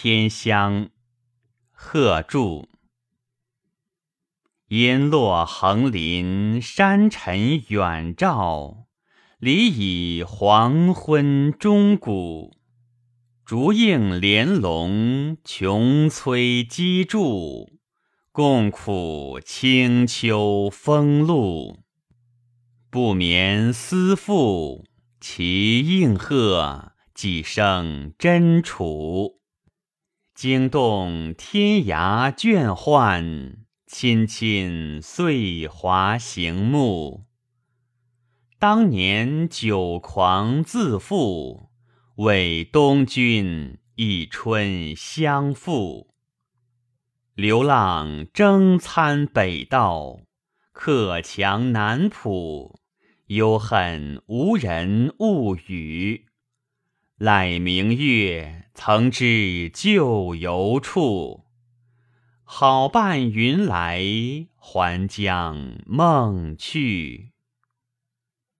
天香，贺铸。烟落横林，山尘远照，里以黄昏钟鼓。竹映帘笼，琼催机杼，共苦清秋风露。不眠思妇，其应和，几声真楚。惊动天涯倦宦，亲亲岁华行目。当年酒狂自负。为东君一春相负，流浪征餐北道，客强南浦，忧恨无人物语。赖明月，曾知旧游处，好伴云来，还将梦去。